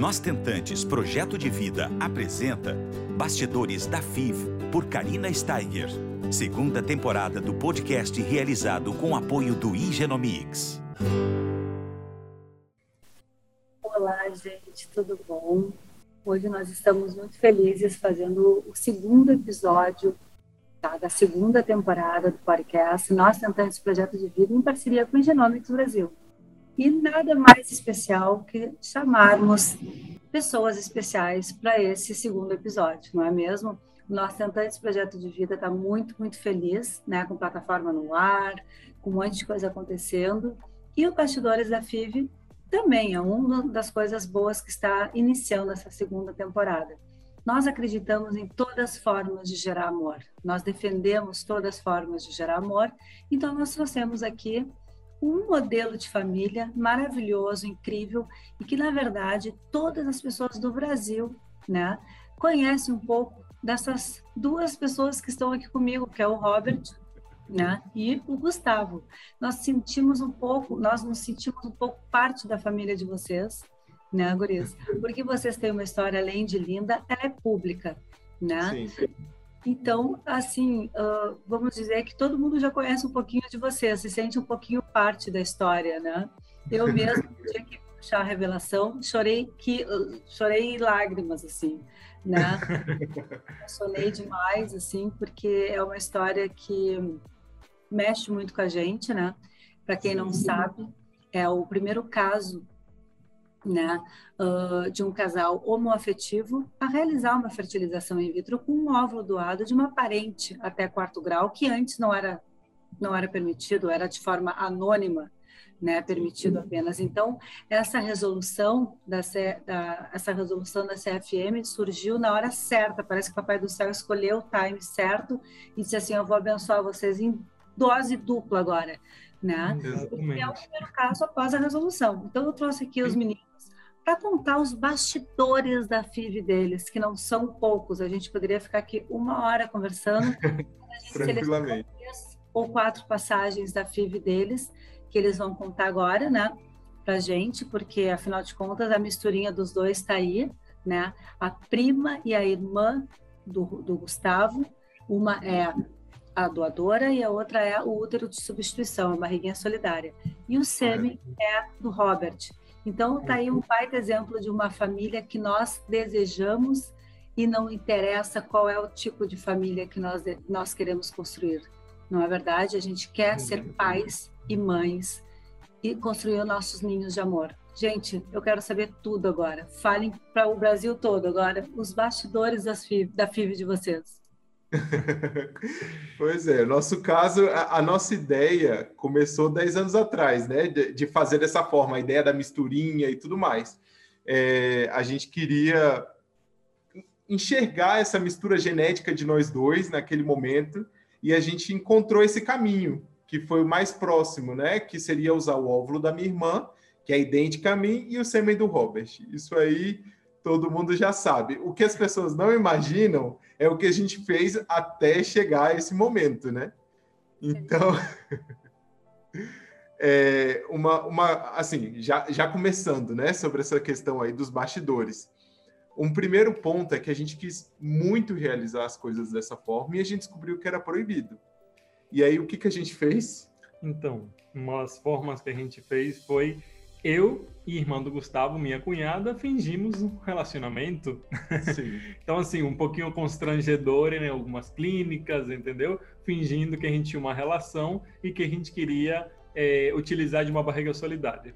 Nós Tentantes Projeto de Vida apresenta Bastidores da FIV por Karina Steiger. Segunda temporada do podcast realizado com apoio do Igenomics. Olá, gente, tudo bom? Hoje nós estamos muito felizes fazendo o segundo episódio tá, da segunda temporada do podcast Nós Tentantes Projeto de Vida em parceria com o Genomics Brasil. E nada mais especial que chamarmos pessoas especiais para esse segundo episódio, não é mesmo? Nós Tentantes Projeto de Vida está muito, muito feliz, né, com plataforma no ar, com um monte de coisa acontecendo. E o Bastidores da FIV também é uma das coisas boas que está iniciando essa segunda temporada. Nós acreditamos em todas as formas de gerar amor. Nós defendemos todas as formas de gerar amor. Então, nós trouxemos aqui um modelo de família maravilhoso, incrível e que, na verdade, todas as pessoas do Brasil né, conhecem um pouco dessas duas pessoas que estão aqui comigo, que é o Robert né, e o Gustavo. Nós sentimos um pouco, nós nos sentimos um pouco parte da família de vocês, né, Gurias? Porque vocês têm uma história além de linda, ela é pública, né? Sim, sim. Então, assim, uh, vamos dizer que todo mundo já conhece um pouquinho de você, se sente um pouquinho parte da história, né? Eu mesmo tinha que puxar a revelação, chorei que chorei lágrimas assim, né? Chorei demais assim, porque é uma história que mexe muito com a gente, né? Para quem não sabe, é o primeiro caso né, uh, de um casal homoafetivo a realizar uma fertilização in vitro com um óvulo doado de uma parente até quarto grau, que antes não era, não era permitido, era de forma anônima, né, permitido apenas. Então, essa resolução da, C, da, essa resolução da CFM surgiu na hora certa, parece que o Papai do Céu escolheu o time certo e disse assim, eu vou abençoar vocês em dose dupla agora, né? Exatamente. E é o primeiro caso após a resolução. Então, eu trouxe aqui os meninos para contar os bastidores da FIV deles, que não são poucos. A gente poderia ficar aqui uma hora conversando. Tranquilamente. Três ou quatro passagens da FIV deles, que eles vão contar agora, né? Para gente, porque afinal de contas a misturinha dos dois está aí, né? A prima e a irmã do, do Gustavo, uma é a doadora e a outra é o útero de substituição, a barriguinha solidária. E o sêmen é do Robert. Então, está aí um baita exemplo de uma família que nós desejamos e não interessa qual é o tipo de família que nós, nós queremos construir. Não é verdade? A gente quer ser pais e mães e construir nossos ninhos de amor. Gente, eu quero saber tudo agora. Falem para o Brasil todo agora os bastidores das FIV, da FIV de vocês. pois é, nosso caso, a, a, nossa ideia começou 10 anos atrás, né? De, de, fazer dessa forma, a ideia da misturinha e tudo mais. É, a gente queria enxergar essa mistura genética de nós dois naquele momento e a gente encontrou esse caminho, que foi o mais próximo, né? Que seria usar o óvulo da minha irmã, que é idêntica a mim, e o sêmen do Robert. Isso aí todo mundo já sabe. O que as pessoas não imaginam é o que a gente fez até chegar a esse momento, né? Então, é uma, uma assim, já, já começando, né, sobre essa questão aí dos bastidores. Um primeiro ponto é que a gente quis muito realizar as coisas dessa forma e a gente descobriu que era proibido. E aí, o que, que a gente fez? Então, uma das formas que a gente fez foi eu e irmã do Gustavo, minha cunhada, fingimos um relacionamento. então, assim, um pouquinho constrangedor em algumas clínicas, entendeu? Fingindo que a gente tinha uma relação e que a gente queria é, utilizar de uma barriga solidária.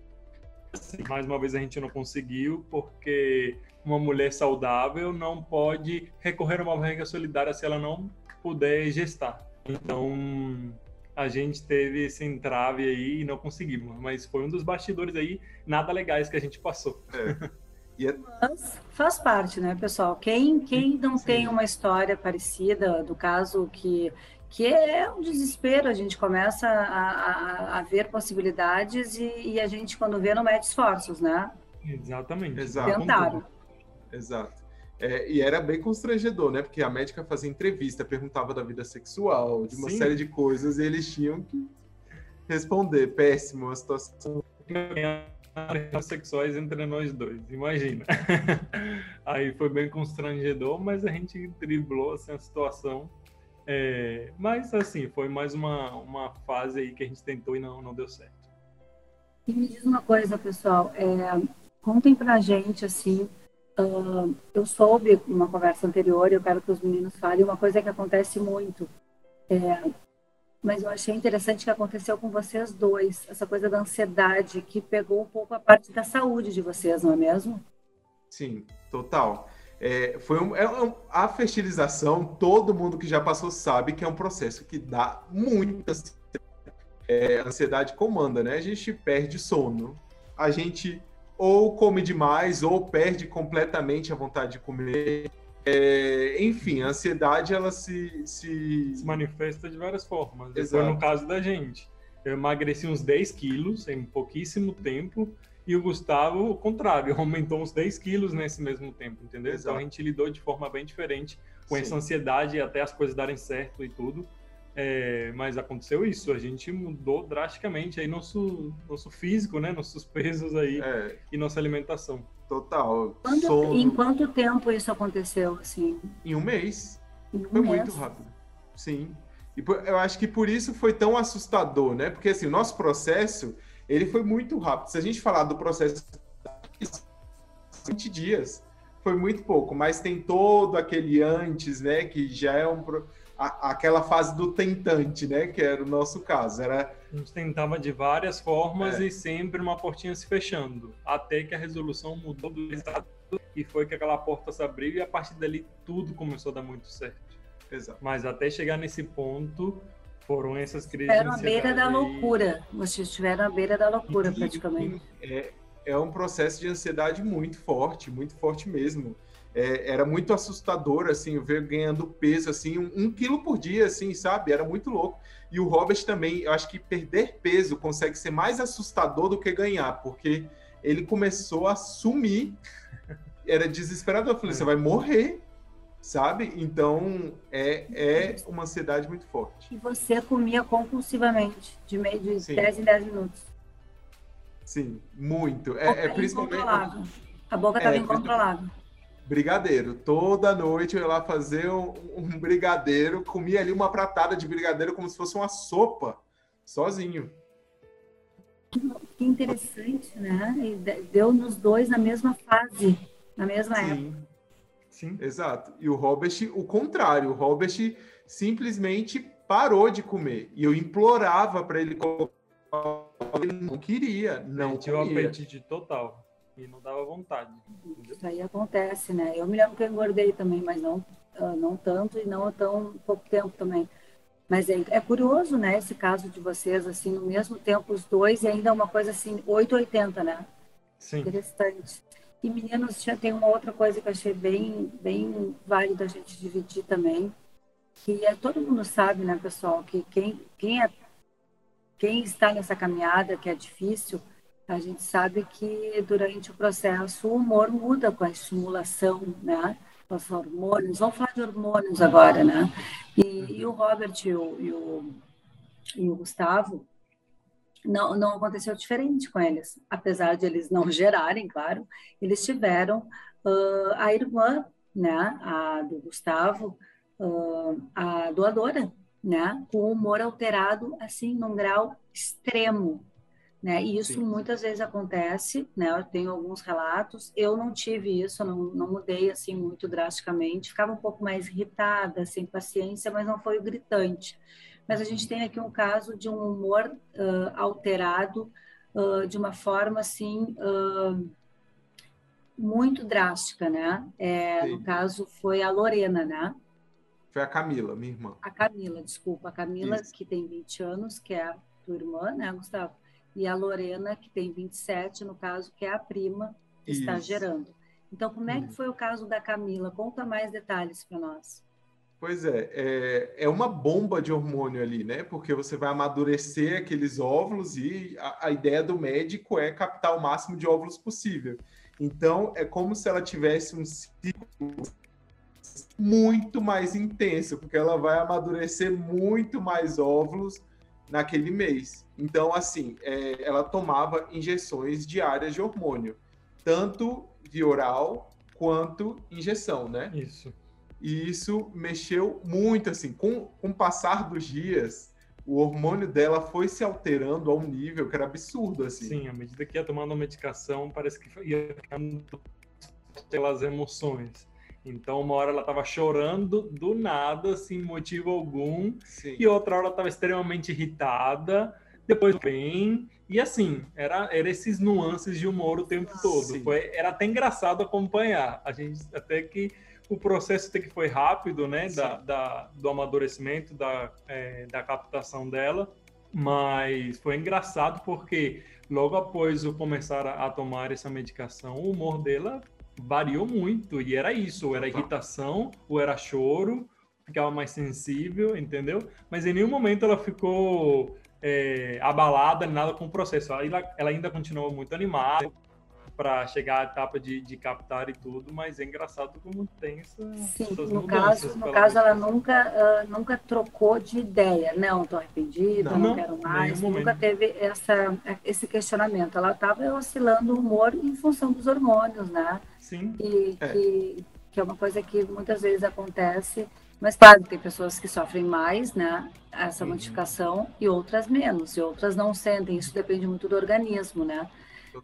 Assim, mais uma vez a gente não conseguiu, porque uma mulher saudável não pode recorrer a uma barriga solidária se ela não puder gestar. Então, a gente teve esse entrave aí e não conseguimos. Mas foi um dos bastidores aí nada legais que a gente passou. É. É... Mas faz parte, né, pessoal? Quem, quem não Sim. tem uma história parecida do caso que, que é um desespero, a gente começa a, a, a ver possibilidades e, e, a gente, quando vê, não mete esforços, né? Exatamente. Exato. Tentaram. Exato. É, e era bem constrangedor, né? Porque a médica fazia entrevista, perguntava da vida sexual, de uma Sim. série de coisas, e eles tinham que responder. Péssimo, a situação. sexuais entre nós dois, imagina. Aí foi bem constrangedor, mas a gente driblou assim, a situação. É, mas assim, foi mais uma, uma fase aí que a gente tentou e não, não deu certo. E me diz uma coisa, pessoal, é, contem pra gente assim. Uh, eu soube numa conversa anterior, eu quero que os meninos falem uma coisa que acontece muito. É, mas eu achei interessante que aconteceu com vocês dois, essa coisa da ansiedade que pegou um pouco a parte da saúde de vocês, não é mesmo? Sim, total. É, foi um, é um, a fertilização, todo mundo que já passou sabe que é um processo que dá muita é, ansiedade comanda, né? A gente perde sono, a gente ou come demais ou perde completamente a vontade de comer. É, enfim, a ansiedade ela se, se... se manifesta de várias formas. Foi no caso da gente. Eu emagreci uns 10 quilos em pouquíssimo tempo e o Gustavo, o contrário, aumentou uns 10 quilos nesse mesmo tempo, entendeu? Exato. Então a gente lidou de forma bem diferente com Sim. essa ansiedade e até as coisas darem certo e tudo. É, mas aconteceu isso, a gente mudou drasticamente aí nosso, nosso físico, né? Nossos pesos aí é. e nossa alimentação. Total. Quando, Em quanto tempo isso aconteceu, assim? Em um mês. Em um foi mês. muito rápido. Sim. E eu acho que por isso foi tão assustador, né? Porque assim, o nosso processo, ele foi muito rápido. Se a gente falar do processo 20 dias, foi muito pouco, mas tem todo aquele antes, né, que já é um a, aquela fase do tentante, né? Que era o nosso caso. Era... A gente tentava de várias formas é. e sempre uma portinha se fechando. Até que a resolução mudou do resultado e foi que aquela porta se abriu e a partir dali tudo começou a dar muito certo. Exato. Mas até chegar nesse ponto, foram essas crises. Estiveram à beira da loucura. Vocês estiveram à beira da loucura, e, praticamente. É, é um processo de ansiedade muito forte, muito forte mesmo é, era muito assustador, assim, ver ganhando peso, assim, um, um, quilo por dia, assim, sabe? Era muito louco. E o Robert também, eu acho que perder peso consegue ser mais assustador do que ganhar, porque ele começou a sumir, era desesperador. Eu falei, você vai morrer, sabe? Então, é, é uma ansiedade muito forte. E você comia compulsivamente, de meio de Sim. 10 em 10 minutos. Sim, muito. É, é principalmente... A boca estava é, incontrolável brigadeiro. Toda noite eu ia lá fazer um, um, brigadeiro, comia ali uma pratada de brigadeiro como se fosse uma sopa, sozinho. Que interessante, né? E deu nos dois na mesma fase, na mesma Sim. época. Sim, exato. E o Robert, o contrário, o Robert simplesmente parou de comer. E eu implorava para ele ele não queria, não tinha o apetite total. E não dava vontade. Isso aí acontece, né? Eu me lembro que eu engordei também, mas não, uh, não tanto e não há tão pouco tempo também. Mas é, é, curioso, né, esse caso de vocês, assim, no mesmo tempo os dois e ainda uma coisa assim, 880, né? Sim. Interessante. E meninos, já tem uma outra coisa que eu achei bem, bem válido a gente dividir também, que é, todo mundo sabe, né, pessoal, que quem, quem, é, quem está nessa caminhada, que é difícil, a gente sabe que durante o processo o humor muda com a estimulação, né? Os hormônios, vamos falar de hormônios agora, né? E, e o Robert e o, e o, e o Gustavo, não, não aconteceu diferente com eles, apesar de eles não gerarem, claro, eles tiveram uh, a irmã, né, a do Gustavo, uh, a doadora, né, com o humor alterado assim num grau extremo, né? E isso Sim. muitas vezes acontece, né? Eu tenho alguns relatos. Eu não tive isso, não, não mudei assim muito drasticamente. Ficava um pouco mais irritada, sem paciência, mas não foi o gritante. Mas a gente tem aqui um caso de um humor uh, alterado uh, de uma forma assim uh, muito drástica, né? É, no caso foi a Lorena, né? Foi a Camila, minha irmã. A Camila, desculpa, a Camila Isso. que tem 20 anos, que é a tua irmã, né, Gustavo? E a Lorena, que tem 27, no caso, que é a prima, que Isso. está gerando. Então, como é que foi o caso da Camila? Conta mais detalhes para nós. Pois é, é, é, uma bomba de hormônio ali, né? Porque você vai amadurecer aqueles óvulos e a, a, ideia do médico é captar o máximo de óvulos possível. Então, é como se ela tivesse um ciclo muito mais intenso, porque ela vai amadurecer muito mais óvulos naquele mês. Então, assim, é, ela tomava injeções diárias de hormônio, tanto via oral quanto injeção, né? Isso. E isso mexeu muito, assim, com, com o passar dos dias, o hormônio dela foi se alterando a um nível que era absurdo, assim. Sim, à medida que ia tomando a medicação, parece que ia ficando pelas emoções. Então, uma hora ela estava chorando do nada, sem motivo algum, Sim. e outra hora ela estava extremamente irritada, depois bem, e assim, era, era esses nuances de humor o tempo todo. Foi, era até engraçado acompanhar. A gente até que o processo até que foi rápido, né, da, da, do amadurecimento, da, é, da captação dela, mas foi engraçado porque logo após eu começar a, a, tomar essa medicação, o humor dela variou muito, e era isso, ou era irritação, ou era choro, ficava mais sensível, entendeu? Mas em nenhum momento ela ficou é, abalada, nada com o processo. Ela, ela ainda continuou muito animada, para chegar à etapa de, de, captar e tudo, mas é engraçado como tem essa, Sim, essas no caso, no caso ela nunca, uh, nunca trocou de ideia, não, estou arrependida, não, não, quero mais, nunca momento. teve essa, esse questionamento. Ela estava oscilando o humor em função dos hormônios, né? Sim. E é. Que, que é uma coisa que muitas vezes acontece, mas claro, tem pessoas que sofrem mais, né? Essa uhum. modificação e outras menos, e outras não sentem. Isso depende muito do organismo, né?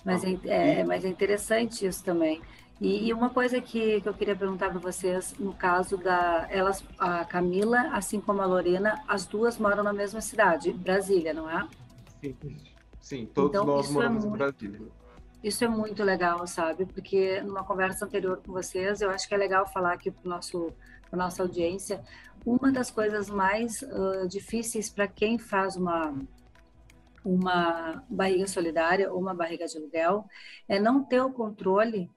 Mas é, é, mas é interessante isso também. E, e uma coisa que, que eu queria perguntar para vocês, no caso da elas, a Camila, assim como a Lorena, as duas moram na mesma cidade, Brasília, não é? Sim, sim todos então, nós é moramos é muito, em Brasília. Isso é muito legal, sabe? Porque numa conversa anterior com vocês, eu acho que é legal falar aqui para nosso para nossa audiência, uma das coisas mais uh, difíceis para quem faz uma uma barriga solidária ou uma barriga de aluguel, é não ter o controle,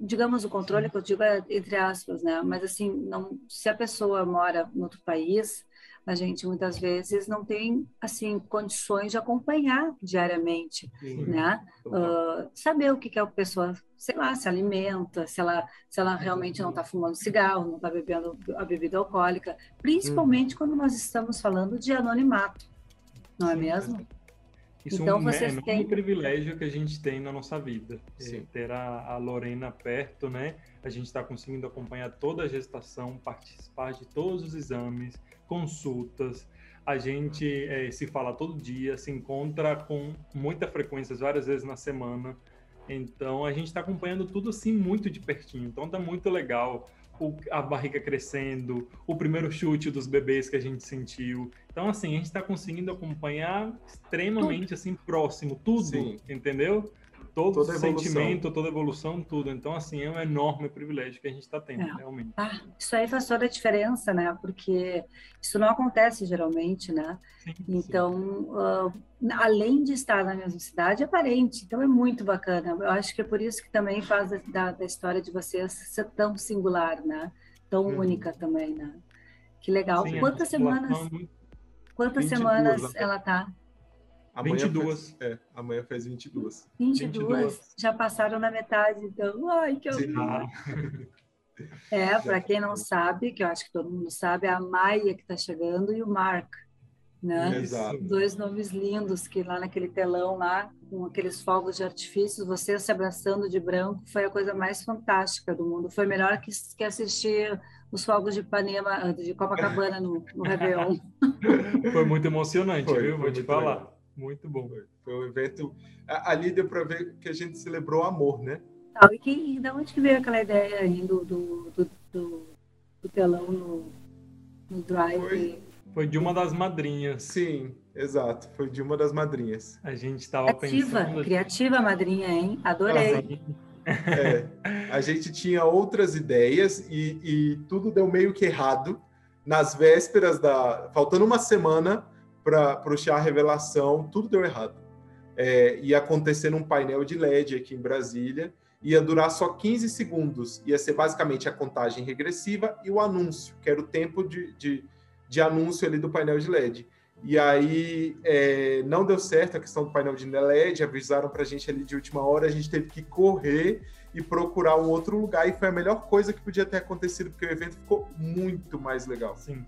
digamos o controle que eu digo é entre aspas, né? Mas assim, não, se a pessoa mora em outro país, a gente muitas vezes não tem assim condições de acompanhar diariamente, Sim. né? Uh, saber o que que a pessoa, sei lá, se alimenta, se ela se ela realmente não está fumando cigarro, não está bebendo a bebida alcoólica, principalmente hum. quando nós estamos falando de anonimato não é mesmo? Isso então, é um vocês têm... privilégio que a gente tem na nossa vida. É ter a, a, Lorena perto, né? A gente está conseguindo acompanhar toda a gestação, participar de todos os exames, consultas. A gente é, se fala todo dia, se encontra com muita frequência, várias vezes na semana. Então, a gente está acompanhando tudo assim muito de pertinho. Então, tá muito legal o, a barriga crescendo, o primeiro chute dos bebês que a gente sentiu. Então, assim, a gente está conseguindo acompanhar extremamente tudo. assim próximo, tudo, Sim. entendeu? Todo toda sentimento, toda evolução, tudo. Então, assim, é um enorme privilégio que a gente está tendo, é. realmente. Ah, isso aí faz toda a diferença, né? Porque isso não acontece geralmente, né? Sim, então, sim. Uh, além de estar na mesma cidade, é parente. Então, é muito bacana. Eu acho que é por isso que também faz da, da história de vocês ser tão singular, né? Tão hum. única também, né? Que legal. Sim, quantas semanas... Quantas semanas ela tá? Amanhã 22. Faz, é, amanhã faz 22. 22? 22. Já passaram na metade, então. Ai, que horror. É, para quem não sabe, que eu acho que todo mundo sabe, é a Maia que está chegando e o Mark, né? Exato. Dois nomes lindos que lá naquele telão lá, com aqueles fogos de artifício, você se abraçando de branco, foi a coisa mais fantástica do mundo. Foi melhor que, que assistir os fogos de Ipanema, de Copacabana no, no Réveillon. Foi muito emocionante, foi, viu? Vou te falar. Legal. Muito bom. Foi, foi um evento. Ali deu para ver que a gente celebrou amor, né? Ah, e, que, e da onde que veio aquela ideia aí do, do, do, do, do telão no, no drive? Foi, foi, de uma das madrinhas. Sim, exato. Foi de uma das madrinhas. A gente estava pensando. Criativa madrinha, hein? Adorei. É, a gente tinha outras ideias e, e tudo deu meio que errado. Nas vésperas da. Faltando uma semana para o chá revelação, tudo deu errado. É, ia acontecer num painel de LED aqui em Brasília, ia durar só 15 segundos, ia ser basicamente a contagem regressiva e o anúncio, que era o tempo de, de, de anúncio ali do painel de LED. E aí é, não deu certo a questão do painel de LED, avisaram para a gente ali de última hora, a gente teve que correr e procurar um outro lugar, e foi a melhor coisa que podia ter acontecido, porque o evento ficou muito mais legal. Sim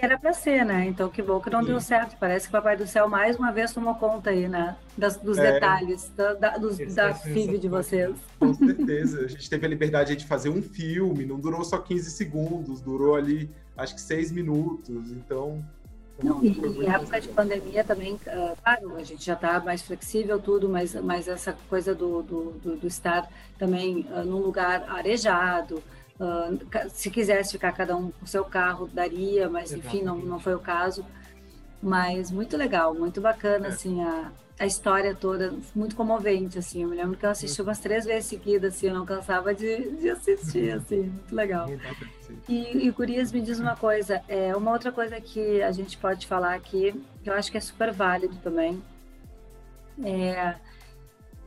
era para ser, né? Então que bom que não Sim. deu certo. Parece que o Papai do Céu mais uma vez tomou conta aí, né? Das, dos é. detalhes, da, da, dos, da FIV de vocês. Com certeza. A gente teve a liberdade de fazer um filme, não durou só 15 segundos, durou ali acho que seis minutos. Então. Não, e em época de pandemia também, uh, claro, a gente já está mais flexível tudo, mas, mas essa coisa do, do, do, do estar também uh, num lugar arejado, Uh, se quisesse ficar cada um com seu carro, daria, mas enfim, não, não foi o caso. Mas muito legal, muito bacana, é. assim, a, a história toda, muito comovente, assim. Eu me lembro que eu assisti umas três vezes seguidas, assim, eu não cansava de, de assistir, assim, muito legal. E, e Gurias, me diz uma coisa, é, uma outra coisa que a gente pode falar aqui, que eu acho que é super válido também, é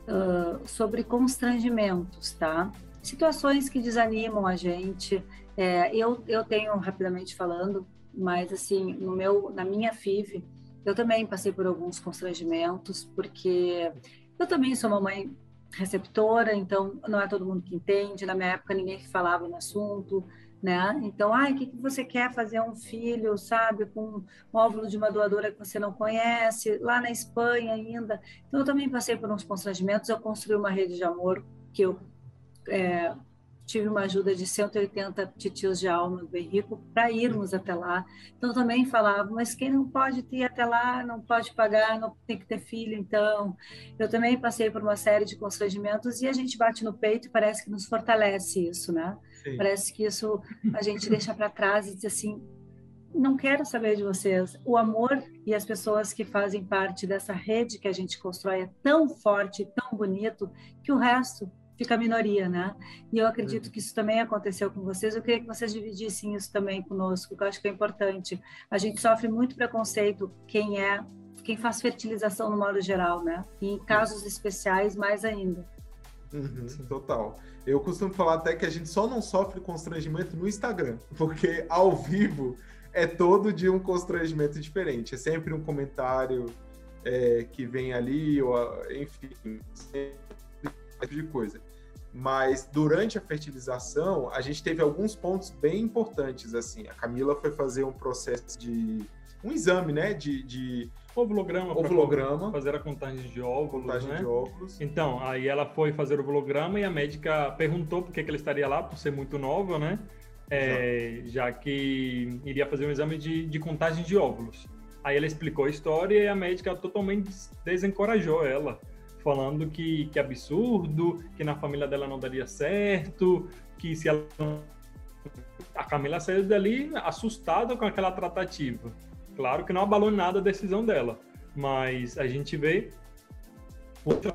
uh, sobre constrangimentos, tá? Situações que desanimam a gente. É, eu, eu tenho, rapidamente falando, mas assim, no meu, na minha FIV, eu também passei por alguns constrangimentos, porque eu também sou uma mãe receptora, então não é todo mundo que entende. Na minha época, ninguém falava no assunto, né? Então, ai, o que, que você quer fazer um filho, sabe, com um óvulo de uma doadora que você não conhece, lá na Espanha ainda. Então, eu também passei por uns constrangimentos. Eu construí uma rede de amor que eu é, tive uma ajuda de 180 titios de alma do Henrico para irmos até lá. Então também falava, mas quem não pode ir até lá, não pode pagar, não tem que ter filho, então. Eu também passei por uma série de constrangimentos e a gente bate no peito e parece que nos fortalece isso, né? Sim. Parece que isso a gente deixa para trás e diz assim, não quero saber de vocês. O amor e as pessoas que fazem parte dessa rede que a gente constrói é tão forte, tão bonito, que o resto fica a minoria, né? E eu acredito que isso também aconteceu com vocês. Eu queria que vocês dividissem isso também conosco, que eu acho que é importante. A gente sofre muito preconceito quem é, quem faz fertilização no modo geral, né? E em casos especiais, mais ainda. Uhum, total. Eu costumo falar até que a gente só não sofre constrangimento no Instagram, porque ao vivo é todo dia um constrangimento diferente. É sempre um comentário é, que vem ali, ou enfim, tipo de coisa. Mas durante a fertilização, a gente teve alguns pontos bem importantes, assim. A Camila foi fazer um processo de... um exame, né, de... de ovulograma, ovulograma fazer a contagem de óvulos, contagem né? de óvulos. Então, aí ela foi fazer o ovulograma e a médica perguntou por que, que ela estaria lá, por ser muito nova, né? É, já que iria fazer um exame de, de contagem de óvulos. Aí ela explicou a história e a médica totalmente desencorajou ela falando que, que absurdo, que na família dela não daria certo, que se ela a Camila saiu dali assustada com aquela tratativa. Claro que não abalou nada a decisão dela, mas a gente vê outra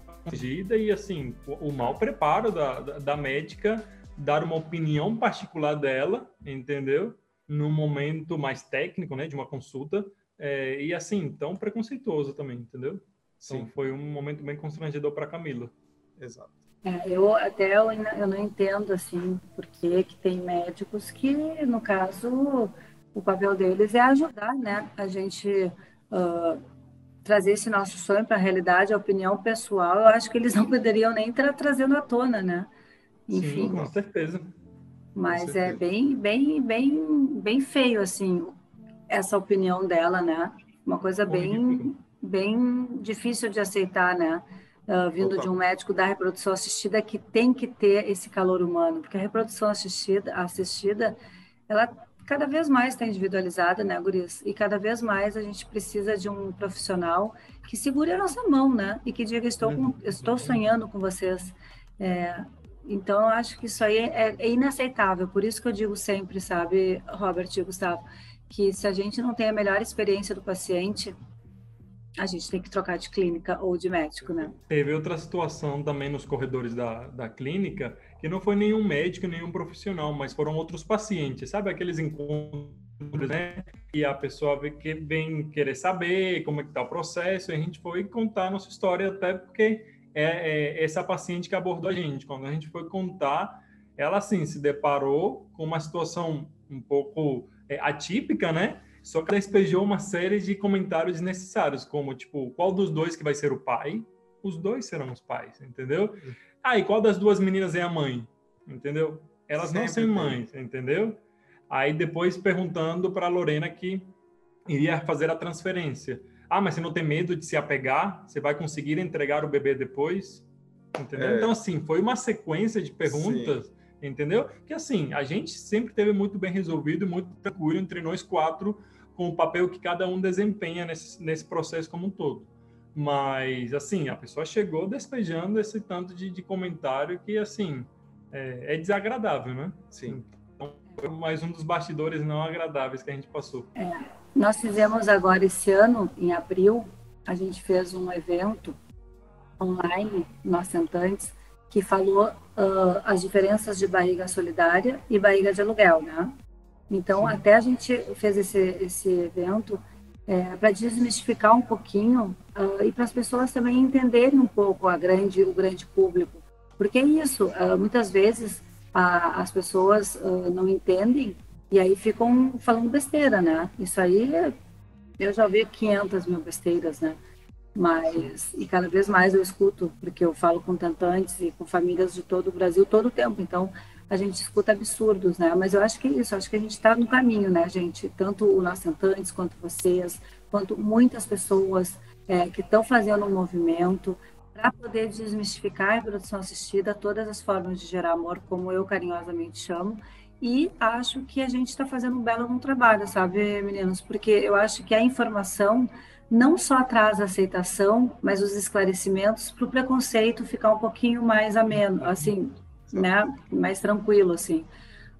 e assim o mau preparo da, da, da, médica dar uma opinião particular dela, entendeu? No momento mais técnico, né, de uma consulta é, e assim tão preconceituoso também, entendeu? Então Sim. foi um momento bem constrangedor para Camila. Exato. É, eu até eu, eu não entendo assim porque que tem médicos que no caso o papel deles é ajudar, né? A gente uh, trazer esse nosso sonho para a realidade, a opinião pessoal. Eu acho que eles não poderiam nem estar trazendo à tona, né? Enfim. Sim, com certeza. Mas com é certeza. é bem, bem, bem, bem feio assim essa opinião dela, né? Uma coisa bem bem difícil de aceitar, né? Uh, vindo Opa. de um médico da reprodução assistida que tem que ter esse calor humano, porque a reprodução assistida, assistida ela cada vez mais está individualizada, né, Guris? E cada vez mais a gente precisa de um profissional que segure a nossa mão, né? E que diga, estou, com, estou sonhando com vocês. É, então, eu acho que isso aí é, é, inaceitável. Por isso que eu digo sempre, sabe, Robert e Gustavo, que se a gente não tem a melhor experiência do paciente, a gente tem que trocar de clínica ou de médico, né? Teve outra situação também nos corredores da, da clínica, que não foi nenhum médico, nenhum profissional, mas foram outros pacientes, sabe? Aqueles encontros, né? E a pessoa que, vem querer saber como é que tá o processo, e a gente foi contar a nossa história, até porque é, é essa paciente que abordou a gente. Quando a gente foi contar, ela, assim, se deparou com uma situação um pouco é, atípica, né? Só que ela despejou uma série de comentários desnecessários, como, tipo, qual dos dois que vai ser o pai? Os dois serão os pais, entendeu? Ah, e qual das duas meninas é a mãe? Entendeu? Elas Sempre não são mães, entendeu? Aí depois perguntando para Lorena que iria fazer a transferência. Ah, mas você não tem medo de se apegar? Você vai conseguir entregar o bebê depois? Entendeu? É. Então, assim, foi uma sequência de perguntas, Sim. Entendeu? Que, assim, a gente sempre teve muito bem resolvido muito tranquilo entre nós quatro com o papel que cada um desempenha nesse, nesse processo como um todo. Mas, assim, a pessoa chegou despejando esse tanto de, de comentário que, assim, é, é, desagradável, né? Sim. Então, foi mais um dos bastidores não agradáveis que a gente passou. É. Nós fizemos agora esse ano, em abril, a gente fez um evento online, nós sentantes, que falou uh, as diferenças de barriga solidária e barriga de aluguel, né? Então, Sim. até a gente fez esse, esse evento é, para desmistificar um pouquinho uh, e para as pessoas também entenderem um pouco a grande, o grande público. Porque é isso, uh, muitas vezes a, as pessoas não entendem e aí ficam falando besteira, né? Isso aí, eu já ouvi 500 mil besteiras, né? Mas, e cada vez mais eu escuto, porque eu falo com tentantes e com famílias de todo o Brasil todo o tempo. Então, a gente escuta absurdos, né? Mas eu acho que é isso, acho que a gente está no caminho, né, gente? Tanto o nosso Tentantes, quanto vocês, quanto muitas pessoas é, que estão fazendo um movimento para poder desmistificar a reprodução assistida, todas as formas de gerar amor, como eu carinhosamente chamo, e acho que a gente está fazendo um belo um trabalho, sabe, meninos? Porque eu acho que a informação não só traz a aceitação, mas os esclarecimentos para o preconceito ficar um pouquinho mais ameno, assim, né, mais tranquilo, assim.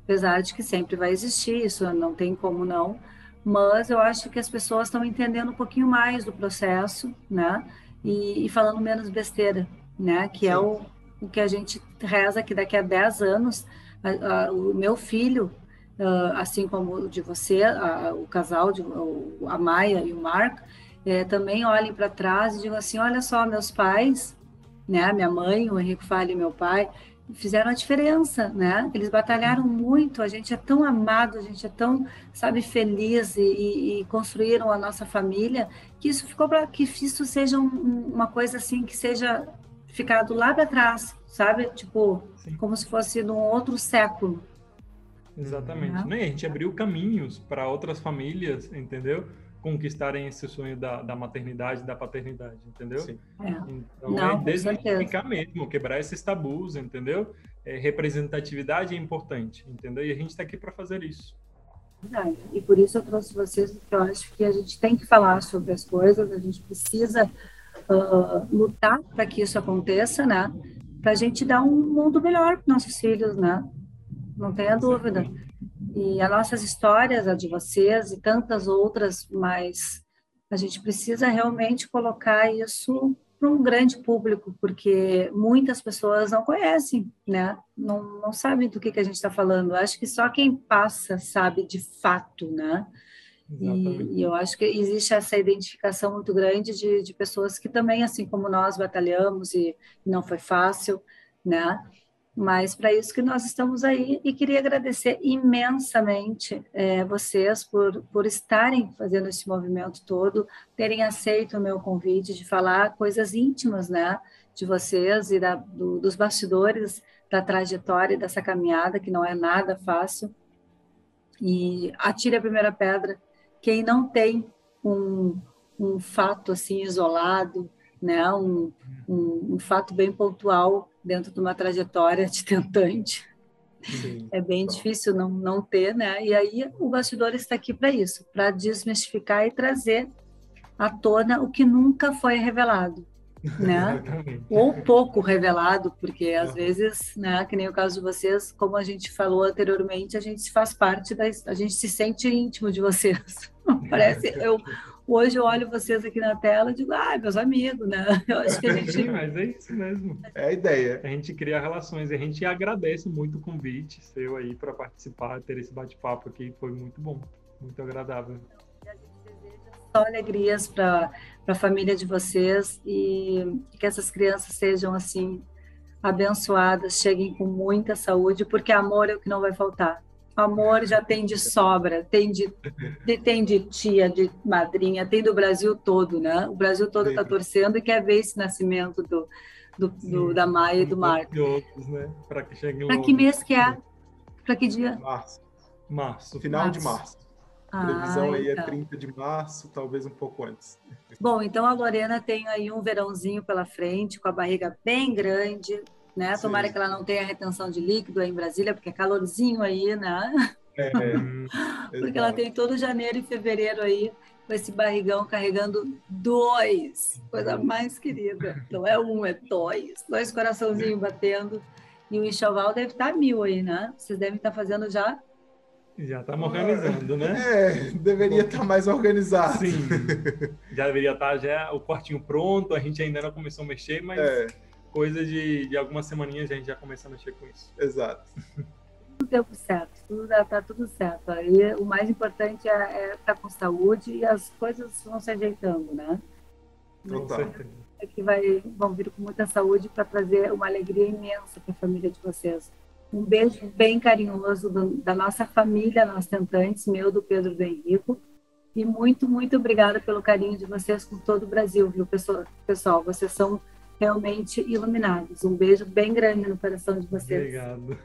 Apesar de que sempre vai existir, isso não tem como não, mas eu acho que as pessoas estão entendendo um pouquinho mais do processo, né, e, e falando menos besteira, né, que é Sim. é o, o que a gente reza que daqui a 10 anos, a, a, o meu filho, uh, assim como o de você, o casal, de, a Maia e o Marco, é, também olhem para trás e digam assim, olha só, meus pais, né, minha mãe, o Henrique Fale e meu pai, fizeram a diferença, né? Eles batalharam muito, a gente é tão amado, a gente é tão, sabe, feliz e, e construíram a nossa família, que isso ficou para que isso seja um, uma coisa assim que seja ficado lá para trás, sabe? Tipo, Sim. como se fosse num outro século. Exatamente. Né? A gente abriu caminhos para outras famílias, entendeu? Conquistarem esse sonho da, da maternidade, da paternidade, entendeu? Sim. É. Então Não, é desmistificar mesmo, quebrar esses tabus, entendeu? É, representatividade é importante, entendeu? E a gente está aqui para fazer isso. Verdade. E por isso eu trouxe vocês, porque eu acho que a gente tem que falar sobre as coisas, a gente precisa uh, lutar para que isso aconteça, né? Para a gente dar um mundo melhor para nossos filhos, né? Não tenha dúvida. E as nossas histórias, a de vocês e tantas outras, mas a gente precisa realmente colocar isso para um grande público, porque muitas pessoas não conhecem, né? Não, não sabem do que, que a gente está falando. Acho que só quem passa sabe de fato, né? E, e, eu acho que existe essa identificação muito grande de, de pessoas que também, assim como nós, batalhamos e não foi fácil, né? Mas para isso que nós estamos aí e queria agradecer imensamente é, vocês por, por estarem fazendo esse movimento todo, terem aceito o meu convite de falar coisas íntimas, né, de vocês e da, do, dos bastidores da trajetória dessa caminhada que não é nada fácil. E atire a primeira pedra quem não tem um, um fato assim isolado, né, um, um, um fato bem pontual dentro de uma trajetória de tentante. Sim. É bem difícil não, não ter, né? E aí o bastidor está aqui para isso, para desmistificar e trazer à tona o que nunca foi revelado, né? Ou pouco revelado, porque às vezes, né, que nem o caso de vocês, como a gente falou anteriormente, a gente faz parte da, a gente se sente íntimo de vocês. Parece eu Hoje eu olho vocês aqui na tela e digo, ah, meus amigos, né? Eu acho que a gente. Sim, mas é isso mesmo. É a ideia. A gente cria relações e a gente agradece muito o convite seu aí para participar, ter esse bate-papo aqui. Foi muito bom, muito agradável. E a gente deseja só alegrias para a família de vocês e que essas crianças sejam assim abençoadas, cheguem com muita saúde, porque amor é o que não vai faltar. Amor já tem de sobra, tem de, de, tem de tia, de madrinha, tem do Brasil todo, né? O Brasil todo está torcendo e quer ver esse nascimento do, do, do da Maia e do Marco. outros, né? Para que chegue Para que mês que é? Para que dia? Março. Março. Final março. de março. A previsão ah, aí é 30 de março, talvez um pouco antes. Bom, então a Lorena tem aí um verãozinho pela frente, com a barriga bem grande, né? Sim. Tomara que ela não tenha retenção de líquido aí em Brasília, porque é calorzinho aí, né? É, porque ela tem todo janeiro e fevereiro aí com esse barrigão carregando dois, coisa mais querida. Não é um, é dois, dois coraçãozinhos batendo. E o enxoval deve estar mil aí, né? Vocês devem estar fazendo já já estamos organizando, né? É, deveria estar mais organizado. Sim. Já deveria estar já o quartinho pronto, a gente ainda não começou a mexer, mas é. Coisa de, de algumas semaninhas a gente já começa a mexer com isso. Exato. Tudo deu certo, tudo está tudo certo. Aí o mais importante é, é estar com saúde e as coisas vão se ajeitando, né? Total. É que vai, vão vir com muita saúde para trazer uma alegria imensa para a família de vocês. Um beijo bem carinhoso do, da nossa família, nós tentantes, meu, do Pedro do Henrico. E muito, muito obrigada pelo carinho de vocês com todo o Brasil, viu, pessoal? Pessoal, vocês são realmente iluminados. Um beijo bem grande no coração de vocês. Obrigado.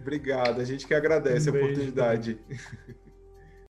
Obrigado, a gente que agradece um a oportunidade.